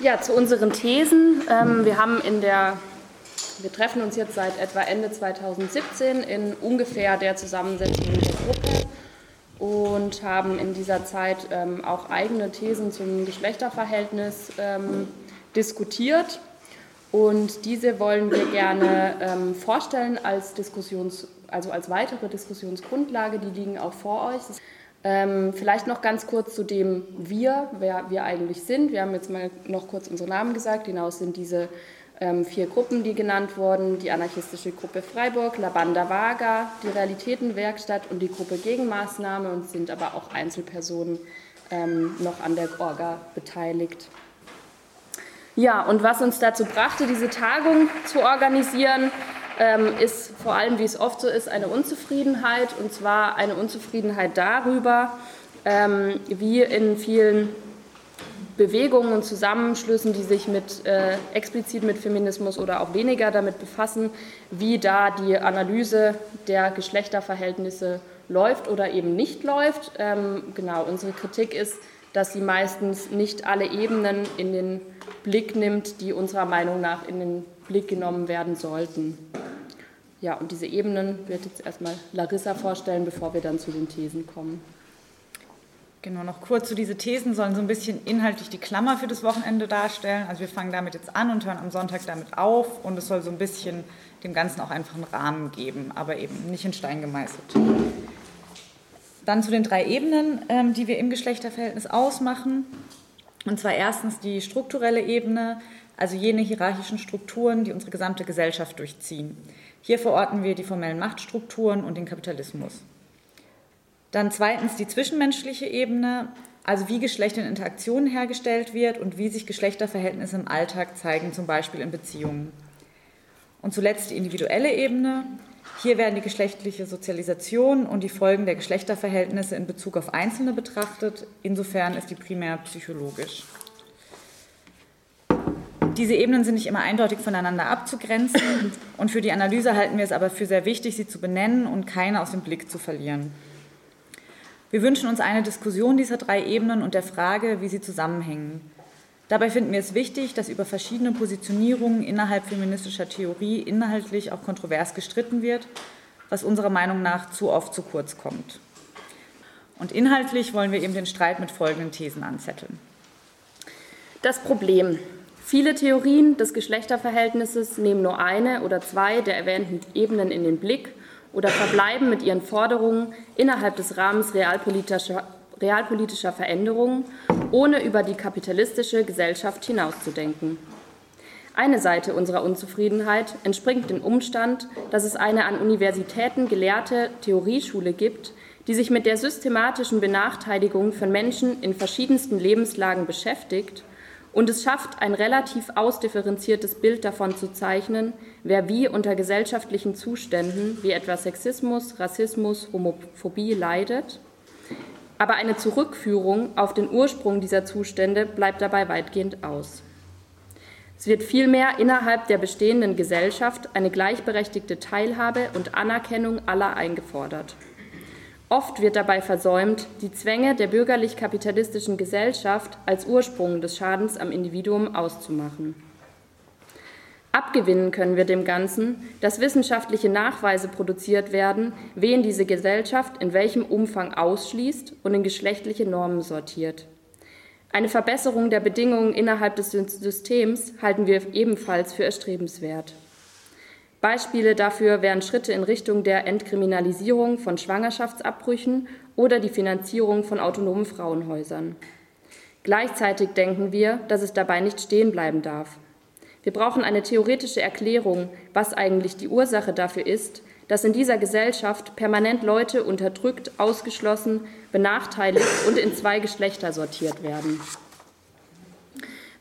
Ja, zu unseren Thesen. Ähm, wir haben in der, wir treffen uns jetzt seit etwa Ende 2017 in ungefähr der Zusammensetzung der Gruppe und haben in dieser Zeit ähm, auch eigene Thesen zum Geschlechterverhältnis ähm, diskutiert. Und diese wollen wir gerne ähm, vorstellen als Diskussions, also als weitere Diskussionsgrundlage. Die liegen auch vor euch. Ähm, vielleicht noch ganz kurz zu dem Wir, wer wir eigentlich sind. Wir haben jetzt mal noch kurz unsere Namen gesagt. Genau sind diese ähm, vier Gruppen, die genannt wurden. Die anarchistische Gruppe Freiburg, Labanda Vaga, die Realitätenwerkstatt und die Gruppe Gegenmaßnahme und sind aber auch Einzelpersonen ähm, noch an der Orga beteiligt. Ja, und was uns dazu brachte, diese Tagung zu organisieren, ist vor allem, wie es oft so ist, eine Unzufriedenheit. Und zwar eine Unzufriedenheit darüber, ähm, wie in vielen Bewegungen und Zusammenschlüssen, die sich mit, äh, explizit mit Feminismus oder auch weniger damit befassen, wie da die Analyse der Geschlechterverhältnisse läuft oder eben nicht läuft. Ähm, genau, unsere Kritik ist, dass sie meistens nicht alle Ebenen in den Blick nimmt, die unserer Meinung nach in den Blick genommen werden sollten. Ja, und diese Ebenen wird jetzt erstmal Larissa vorstellen, bevor wir dann zu den Thesen kommen. Genau, noch kurz zu diese Thesen sollen so ein bisschen inhaltlich die Klammer für das Wochenende darstellen. Also wir fangen damit jetzt an und hören am Sonntag damit auf und es soll so ein bisschen dem Ganzen auch einfach einen Rahmen geben, aber eben nicht in Stein gemeißelt. Dann zu den drei Ebenen, ähm, die wir im Geschlechterverhältnis ausmachen. Und zwar erstens die strukturelle Ebene, also jene hierarchischen Strukturen, die unsere gesamte Gesellschaft durchziehen. Hier verorten wir die formellen Machtstrukturen und den Kapitalismus. Dann zweitens die zwischenmenschliche Ebene, also wie Geschlecht in Interaktionen hergestellt wird und wie sich Geschlechterverhältnisse im Alltag zeigen, zum Beispiel in Beziehungen. Und zuletzt die individuelle Ebene, hier werden die geschlechtliche Sozialisation und die Folgen der Geschlechterverhältnisse in Bezug auf Einzelne betrachtet. Insofern ist die primär psychologisch. Diese Ebenen sind nicht immer eindeutig voneinander abzugrenzen und für die Analyse halten wir es aber für sehr wichtig, sie zu benennen und keine aus dem Blick zu verlieren. Wir wünschen uns eine Diskussion dieser drei Ebenen und der Frage, wie sie zusammenhängen. Dabei finden wir es wichtig, dass über verschiedene Positionierungen innerhalb feministischer Theorie inhaltlich auch kontrovers gestritten wird, was unserer Meinung nach zu oft zu kurz kommt. Und inhaltlich wollen wir eben den Streit mit folgenden Thesen anzetteln. Das Problem. Viele Theorien des Geschlechterverhältnisses nehmen nur eine oder zwei der erwähnten Ebenen in den Blick oder verbleiben mit ihren Forderungen innerhalb des Rahmens realpolitischer realpolitischer Veränderungen, ohne über die kapitalistische Gesellschaft hinauszudenken. Eine Seite unserer Unzufriedenheit entspringt dem Umstand, dass es eine an Universitäten gelehrte Theorieschule gibt, die sich mit der systematischen Benachteiligung von Menschen in verschiedensten Lebenslagen beschäftigt und es schafft, ein relativ ausdifferenziertes Bild davon zu zeichnen, wer wie unter gesellschaftlichen Zuständen wie etwa Sexismus, Rassismus, Homophobie leidet aber eine Zurückführung auf den Ursprung dieser Zustände bleibt dabei weitgehend aus. Es wird vielmehr innerhalb der bestehenden Gesellschaft eine gleichberechtigte Teilhabe und Anerkennung aller eingefordert. Oft wird dabei versäumt, die Zwänge der bürgerlich-kapitalistischen Gesellschaft als Ursprung des Schadens am Individuum auszumachen. Abgewinnen können wir dem Ganzen, dass wissenschaftliche Nachweise produziert werden, wen diese Gesellschaft in welchem Umfang ausschließt und in geschlechtliche Normen sortiert. Eine Verbesserung der Bedingungen innerhalb des Systems halten wir ebenfalls für erstrebenswert. Beispiele dafür wären Schritte in Richtung der Entkriminalisierung von Schwangerschaftsabbrüchen oder die Finanzierung von autonomen Frauenhäusern. Gleichzeitig denken wir, dass es dabei nicht stehen bleiben darf. Wir brauchen eine theoretische Erklärung, was eigentlich die Ursache dafür ist, dass in dieser Gesellschaft permanent Leute unterdrückt, ausgeschlossen, benachteiligt und in zwei Geschlechter sortiert werden.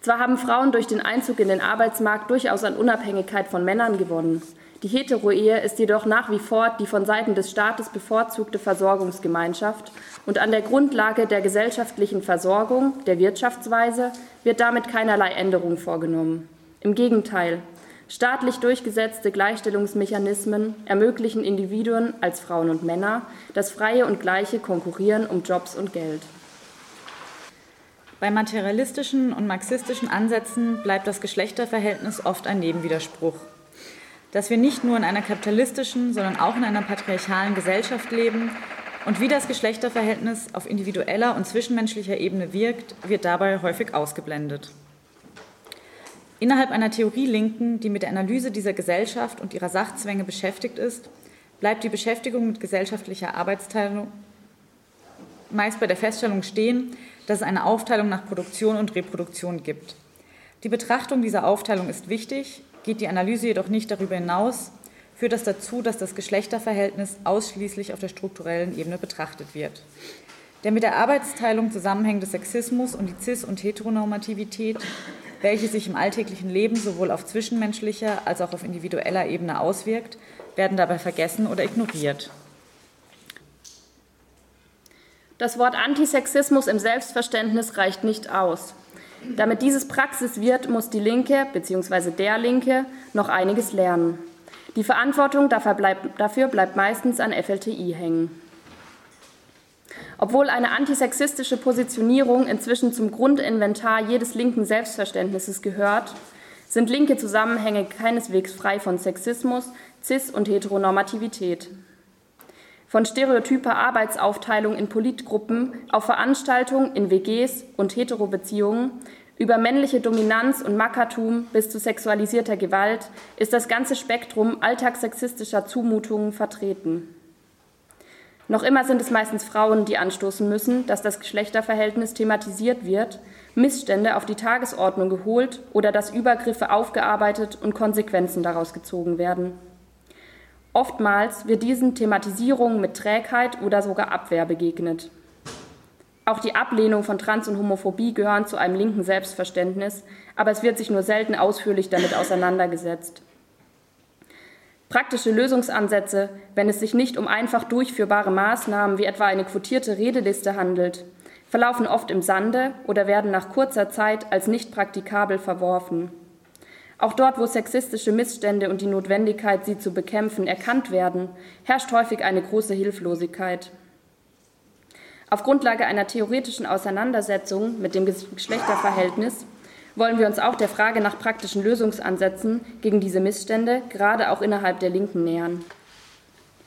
Zwar haben Frauen durch den Einzug in den Arbeitsmarkt durchaus an Unabhängigkeit von Männern gewonnen. Die Hetero-Ehe ist jedoch nach wie vor die von Seiten des Staates bevorzugte Versorgungsgemeinschaft und an der Grundlage der gesellschaftlichen Versorgung, der Wirtschaftsweise, wird damit keinerlei Änderung vorgenommen. Im Gegenteil, staatlich durchgesetzte Gleichstellungsmechanismen ermöglichen Individuen als Frauen und Männer das freie und gleiche Konkurrieren um Jobs und Geld. Bei materialistischen und marxistischen Ansätzen bleibt das Geschlechterverhältnis oft ein Nebenwiderspruch. Dass wir nicht nur in einer kapitalistischen, sondern auch in einer patriarchalen Gesellschaft leben und wie das Geschlechterverhältnis auf individueller und zwischenmenschlicher Ebene wirkt, wird dabei häufig ausgeblendet. Innerhalb einer Theorie Linken, die mit der Analyse dieser Gesellschaft und ihrer Sachzwänge beschäftigt ist, bleibt die Beschäftigung mit gesellschaftlicher Arbeitsteilung meist bei der Feststellung stehen, dass es eine Aufteilung nach Produktion und Reproduktion gibt. Die Betrachtung dieser Aufteilung ist wichtig, geht die Analyse jedoch nicht darüber hinaus, führt das dazu, dass das Geschlechterverhältnis ausschließlich auf der strukturellen Ebene betrachtet wird. Der mit der Arbeitsteilung zusammenhängende Sexismus und die Cis- und Heteronormativität, welche sich im alltäglichen Leben sowohl auf zwischenmenschlicher als auch auf individueller Ebene auswirkt, werden dabei vergessen oder ignoriert. Das Wort Antisexismus im Selbstverständnis reicht nicht aus. Damit dieses Praxis wird, muss die Linke bzw. der Linke noch einiges lernen. Die Verantwortung dafür bleibt, dafür bleibt meistens an FLTI hängen. Obwohl eine antisexistische Positionierung inzwischen zum Grundinventar jedes linken Selbstverständnisses gehört, sind linke Zusammenhänge keineswegs frei von Sexismus, Cis- und Heteronormativität von stereotyper Arbeitsaufteilung in Politgruppen auf Veranstaltungen in WGs und Heterobeziehungen, über männliche Dominanz und Mackertum bis zu sexualisierter Gewalt ist das ganze Spektrum alltagssexistischer Zumutungen vertreten. Noch immer sind es meistens Frauen, die anstoßen müssen, dass das Geschlechterverhältnis thematisiert wird, Missstände auf die Tagesordnung geholt oder dass Übergriffe aufgearbeitet und Konsequenzen daraus gezogen werden. Oftmals wird diesen Thematisierungen mit Trägheit oder sogar Abwehr begegnet. Auch die Ablehnung von Trans- und Homophobie gehören zu einem linken Selbstverständnis, aber es wird sich nur selten ausführlich damit auseinandergesetzt. Praktische Lösungsansätze, wenn es sich nicht um einfach durchführbare Maßnahmen wie etwa eine quotierte Redeliste handelt, verlaufen oft im Sande oder werden nach kurzer Zeit als nicht praktikabel verworfen. Auch dort, wo sexistische Missstände und die Notwendigkeit, sie zu bekämpfen, erkannt werden, herrscht häufig eine große Hilflosigkeit. Auf Grundlage einer theoretischen Auseinandersetzung mit dem Geschlechterverhältnis wollen wir uns auch der Frage nach praktischen Lösungsansätzen gegen diese Missstände, gerade auch innerhalb der Linken, nähern.